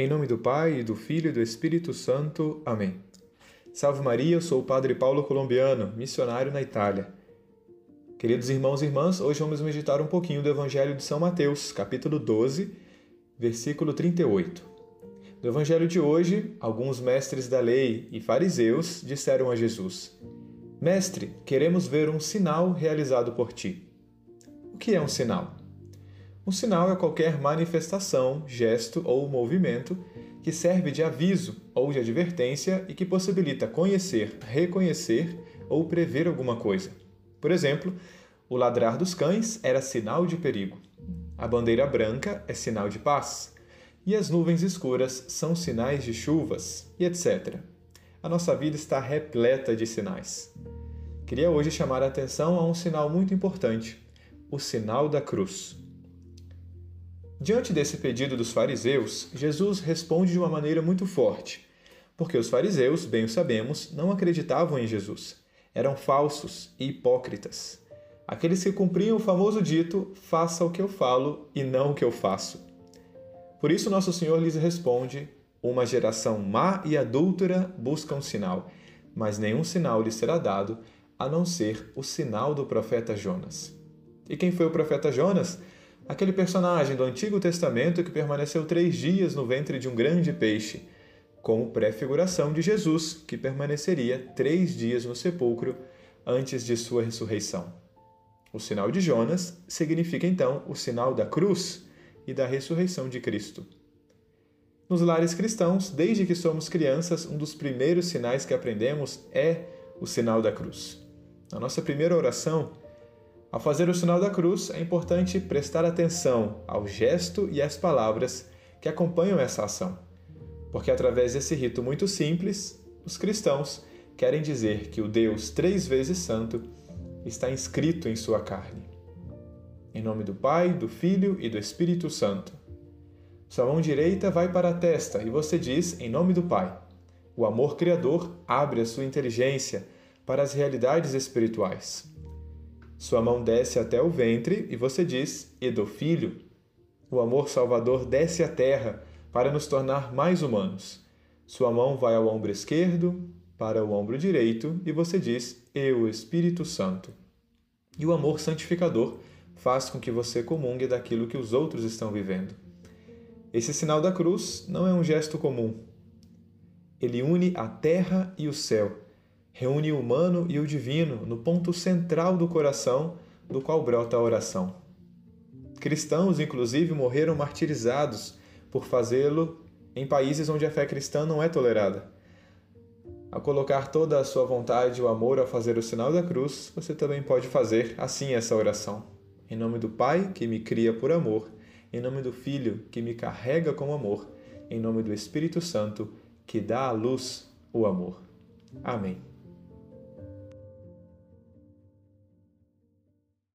Em nome do Pai, e do Filho e do Espírito Santo. Amém. Salve Maria, eu sou o Padre Paulo Colombiano, missionário na Itália. Queridos irmãos e irmãs, hoje vamos meditar um pouquinho do Evangelho de São Mateus, capítulo 12, versículo 38. No Evangelho de hoje, alguns mestres da lei e fariseus disseram a Jesus: Mestre, queremos ver um sinal realizado por ti. O que é um sinal? Um sinal é qualquer manifestação, gesto ou movimento que serve de aviso ou de advertência e que possibilita conhecer, reconhecer ou prever alguma coisa. Por exemplo, o ladrar dos cães era sinal de perigo. A bandeira branca é sinal de paz. E as nuvens escuras são sinais de chuvas, e etc. A nossa vida está repleta de sinais. Queria hoje chamar a atenção a um sinal muito importante: o sinal da cruz. Diante desse pedido dos fariseus, Jesus responde de uma maneira muito forte, porque os fariseus, bem o sabemos, não acreditavam em Jesus. Eram falsos e hipócritas. Aqueles que cumpriam o famoso dito: faça o que eu falo e não o que eu faço. Por isso, nosso Senhor lhes responde: Uma geração má e adúltera busca um sinal, mas nenhum sinal lhe será dado a não ser o sinal do profeta Jonas. E quem foi o profeta Jonas? Aquele personagem do Antigo Testamento que permaneceu três dias no ventre de um grande peixe, como pré-figuração de Jesus, que permaneceria três dias no sepulcro antes de sua ressurreição. O sinal de Jonas significa então o sinal da cruz e da ressurreição de Cristo. Nos lares cristãos, desde que somos crianças, um dos primeiros sinais que aprendemos é o sinal da cruz. Na nossa primeira oração, ao fazer o sinal da cruz, é importante prestar atenção ao gesto e às palavras que acompanham essa ação, porque através desse rito muito simples, os cristãos querem dizer que o Deus três vezes santo está inscrito em sua carne. Em nome do Pai, do Filho e do Espírito Santo. Sua mão direita vai para a testa e você diz em nome do Pai. O amor criador abre a sua inteligência para as realidades espirituais. Sua mão desce até o ventre e você diz: E do filho? O amor salvador desce à terra para nos tornar mais humanos. Sua mão vai ao ombro esquerdo, para o ombro direito e você diz: E o Espírito Santo. E o amor santificador faz com que você comungue daquilo que os outros estão vivendo. Esse sinal da cruz não é um gesto comum. Ele une a terra e o céu reúne o humano e o divino no ponto central do coração do qual brota a oração. Cristãos, inclusive, morreram martirizados por fazê-lo em países onde a fé cristã não é tolerada. Ao colocar toda a sua vontade e o amor ao fazer o sinal da cruz, você também pode fazer assim essa oração. Em nome do Pai, que me cria por amor, em nome do Filho, que me carrega com amor, em nome do Espírito Santo, que dá à luz o amor. Amém.